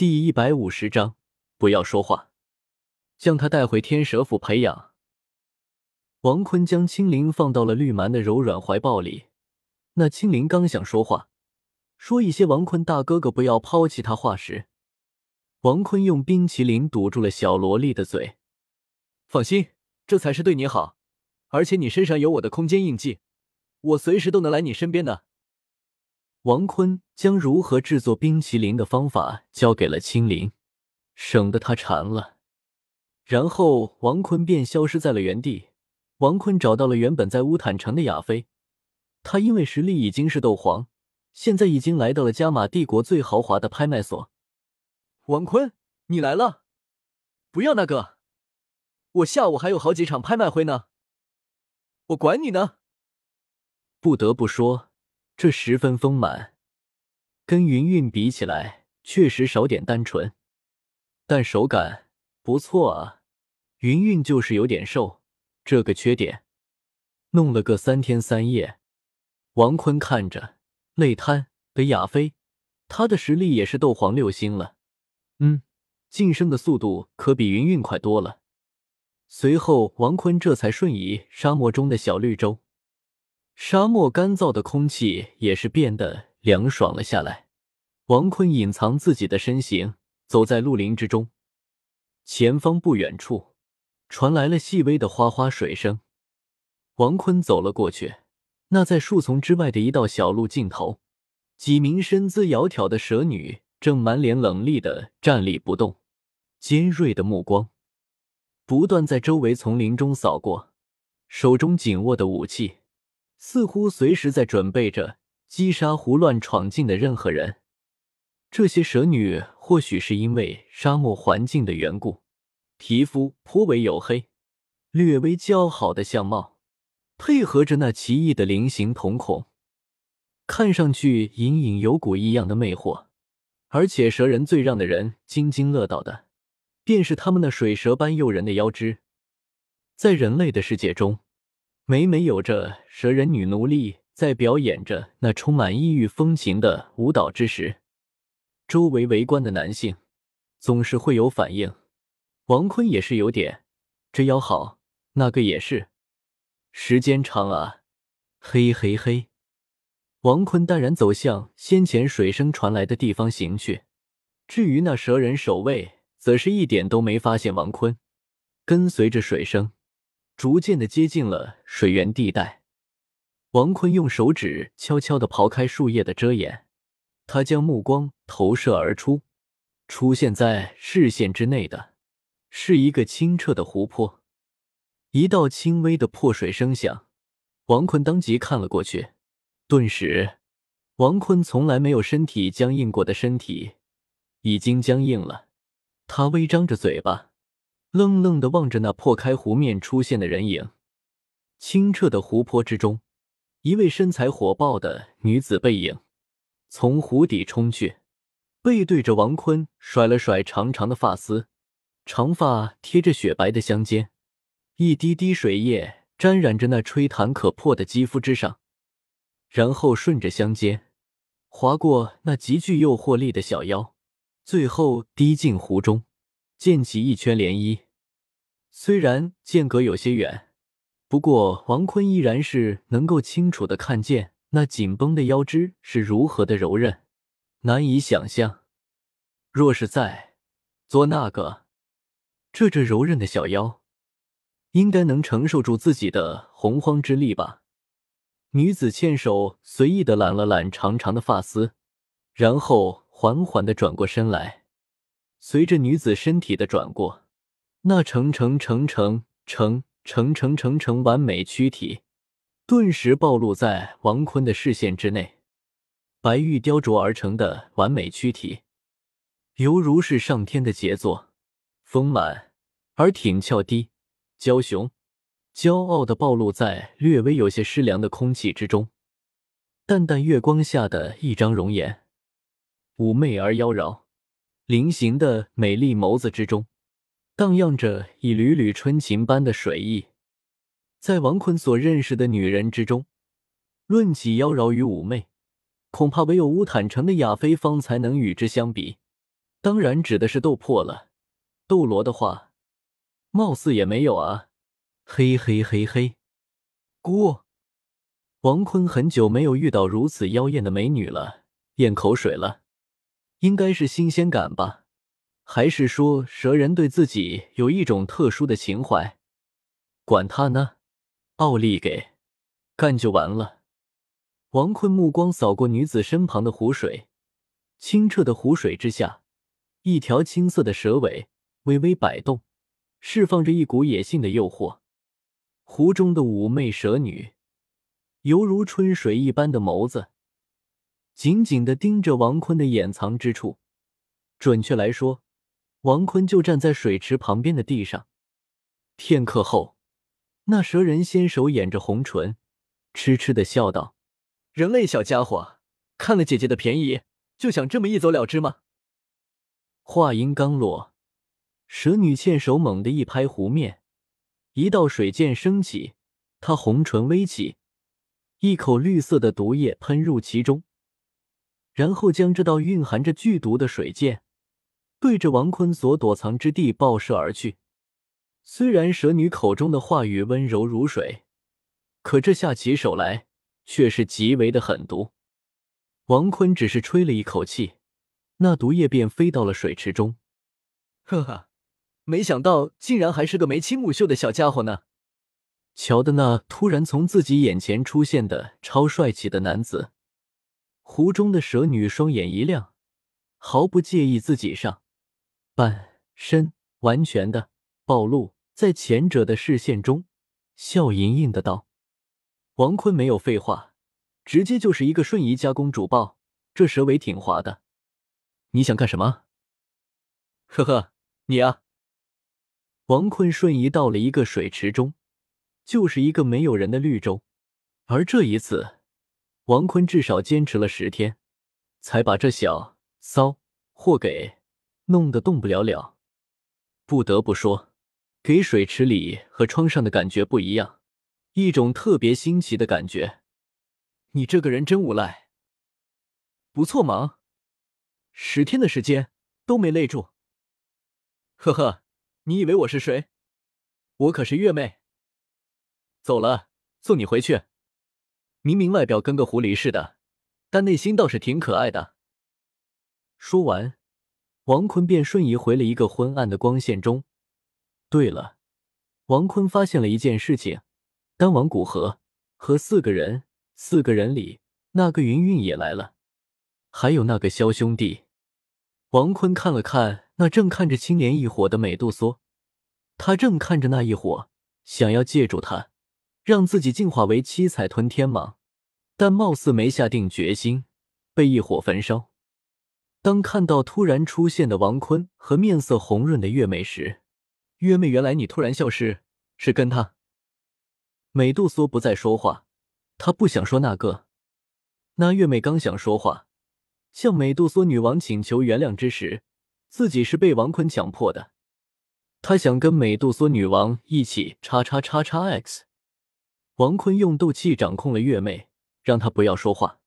第一百五十章，不要说话，将他带回天蛇府培养。王坤将青灵放到了绿蛮的柔软怀抱里，那青灵刚想说话，说一些王坤大哥哥不要抛弃他话时，王坤用冰淇淋堵住了小萝莉的嘴。放心，这才是对你好，而且你身上有我的空间印记，我随时都能来你身边的。王坤将如何制作冰淇淋的方法交给了青灵，省得他馋了。然后王坤便消失在了原地。王坤找到了原本在乌坦城的亚飞，他因为实力已经是斗皇，现在已经来到了加玛帝国最豪华的拍卖所。王坤，你来了！不要那个，我下午还有好几场拍卖会呢。我管你呢！不得不说。这十分丰满，跟云云比起来，确实少点单纯，但手感不错啊。云云就是有点瘦，这个缺点。弄了个三天三夜，王坤看着累瘫的亚飞，他的实力也是斗皇六星了，嗯，晋升的速度可比云云快多了。随后，王坤这才瞬移沙漠中的小绿洲。沙漠干燥的空气也是变得凉爽了下来。王坤隐藏自己的身形，走在绿林之中。前方不远处传来了细微的哗哗水声。王坤走了过去，那在树丛之外的一道小路尽头，几名身姿窈窕的蛇女正满脸冷厉的站立不动，尖锐的目光不断在周围丛林中扫过，手中紧握的武器。似乎随时在准备着击杀胡乱闯进的任何人。这些蛇女或许是因为沙漠环境的缘故，皮肤颇为黝黑，略微姣好的相貌，配合着那奇异的菱形瞳孔，看上去隐隐有股异样的魅惑。而且蛇人最让的人津津乐道的，便是他们那水蛇般诱人的腰肢。在人类的世界中。每每有着蛇人女奴隶在表演着那充满异域风情的舞蹈之时，周围围观的男性总是会有反应。王坤也是有点，这腰好，那个也是，时间长啊，嘿嘿嘿。王坤淡然走向先前水声传来的地方行去。至于那蛇人守卫，则是一点都没发现王坤，跟随着水声。逐渐的接近了水源地带，王坤用手指悄悄的刨开树叶的遮掩，他将目光投射而出，出现在视线之内的是一个清澈的湖泊。一道轻微的破水声响，王坤当即看了过去，顿时，王坤从来没有身体僵硬过的身体已经僵硬了，他微张着嘴巴。愣愣的望着那破开湖面出现的人影，清澈的湖泊之中，一位身材火爆的女子背影从湖底冲去，背对着王坤，甩了甩长长的发丝，长发贴着雪白的香肩，一滴滴水液沾染着那吹弹可破的肌肤之上，然后顺着香肩划过那极具诱惑力的小腰，最后滴进湖中。溅起一圈涟漪，虽然间隔有些远，不过王坤依然是能够清楚的看见那紧绷的腰肢是如何的柔韧，难以想象，若是在做那个，这这柔韧的小腰，应该能承受住自己的洪荒之力吧？女子纤手随意的揽了揽长长的发丝，然后缓缓的转过身来。随着女子身体的转过，那成成成成成成成成成完美躯体顿时暴露在王坤的视线之内。白玉雕琢而成的完美躯体，犹如是上天的杰作，丰满而挺翘，低娇雄，骄傲的暴露在略微有些湿凉的空气之中。淡淡月光下的一张容颜，妩媚而妖娆。菱形的美丽眸子之中，荡漾着一缕缕春情般的水意。在王坤所认识的女人之中，论起妖娆与妩媚，恐怕唯有乌坦城的亚菲方才能与之相比。当然指的是斗破了。斗罗的话，貌似也没有啊。嘿嘿嘿嘿，姑，王坤很久没有遇到如此妖艳的美女了，咽口水了。应该是新鲜感吧，还是说蛇人对自己有一种特殊的情怀？管他呢，奥利给，干就完了。王坤目光扫过女子身旁的湖水，清澈的湖水之下，一条青色的蛇尾。微微摆动，释放着一股野性的诱惑。湖中的妩媚蛇女，犹如春水一般的眸子，紧紧的盯着王坤的掩藏之处。准确来说，王坤就站在水池旁边的地上。片刻后，那蛇人纤手掩着红唇，痴痴的笑道：“人类小家伙，看了姐姐的便宜，就想这么一走了之吗？”话音刚落。蛇女欠手猛地一拍湖面，一道水箭升起，她红唇微起，一口绿色的毒液喷入其中，然后将这道蕴含着剧毒的水箭对着王坤所躲藏之地爆射而去。虽然蛇女口中的话语温柔如水，可这下起手来却是极为的狠毒。王坤只是吹了一口气，那毒液便飞到了水池中。呵呵。没想到竟然还是个眉清目秀的小家伙呢！瞧的那突然从自己眼前出现的超帅气的男子，湖中的蛇女双眼一亮，毫不介意自己上半身完全的暴露在前者的视线中，笑盈盈的道：“王坤没有废话，直接就是一个瞬移加工主爆，这蛇尾挺滑的，你想干什么？呵呵，你啊。”王坤瞬移到了一个水池中，就是一个没有人的绿洲。而这一次，王坤至少坚持了十天，才把这小骚货给弄得动不了了。不得不说，给水池里和窗上的感觉不一样，一种特别新奇的感觉。你这个人真无赖，不错嘛，十天的时间都没累住。呵呵。你以为我是谁？我可是月妹。走了，送你回去。明明外表跟个狐狸似的，但内心倒是挺可爱的。说完，王坤便瞬移回了一个昏暗的光线中。对了，王坤发现了一件事情：丹王古河和四个人，四个人里那个云云也来了，还有那个萧兄弟。王坤看了看。那正看着青莲一伙的美杜莎，他正看着那一伙，想要借助他让自己进化为七彩吞天蟒，但貌似没下定决心，被一火焚烧。当看到突然出现的王坤和面色红润的月妹时，月妹，原来你突然消失是跟他？美杜莎不再说话，她不想说那个。那月妹刚想说话，向美杜莎女王请求原谅之时。自己是被王坤强迫的，他想跟美杜莎女王一起叉叉叉叉 X。王坤用斗气掌控了月妹，让她不要说话。